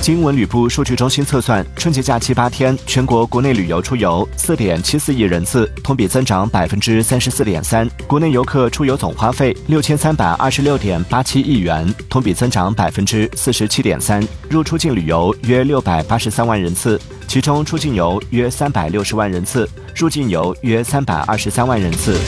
经文旅部数据中心测算春节假期八天全国国内旅游出游四点七四亿人次同比增长百分之三十四点三国内游客出游总花费六千三百二十六点八七亿元同比增长百分之四十七点三入出境旅游约六百八十三万人次其中出境游约三百六十万人次入境游约三百二十三万人次。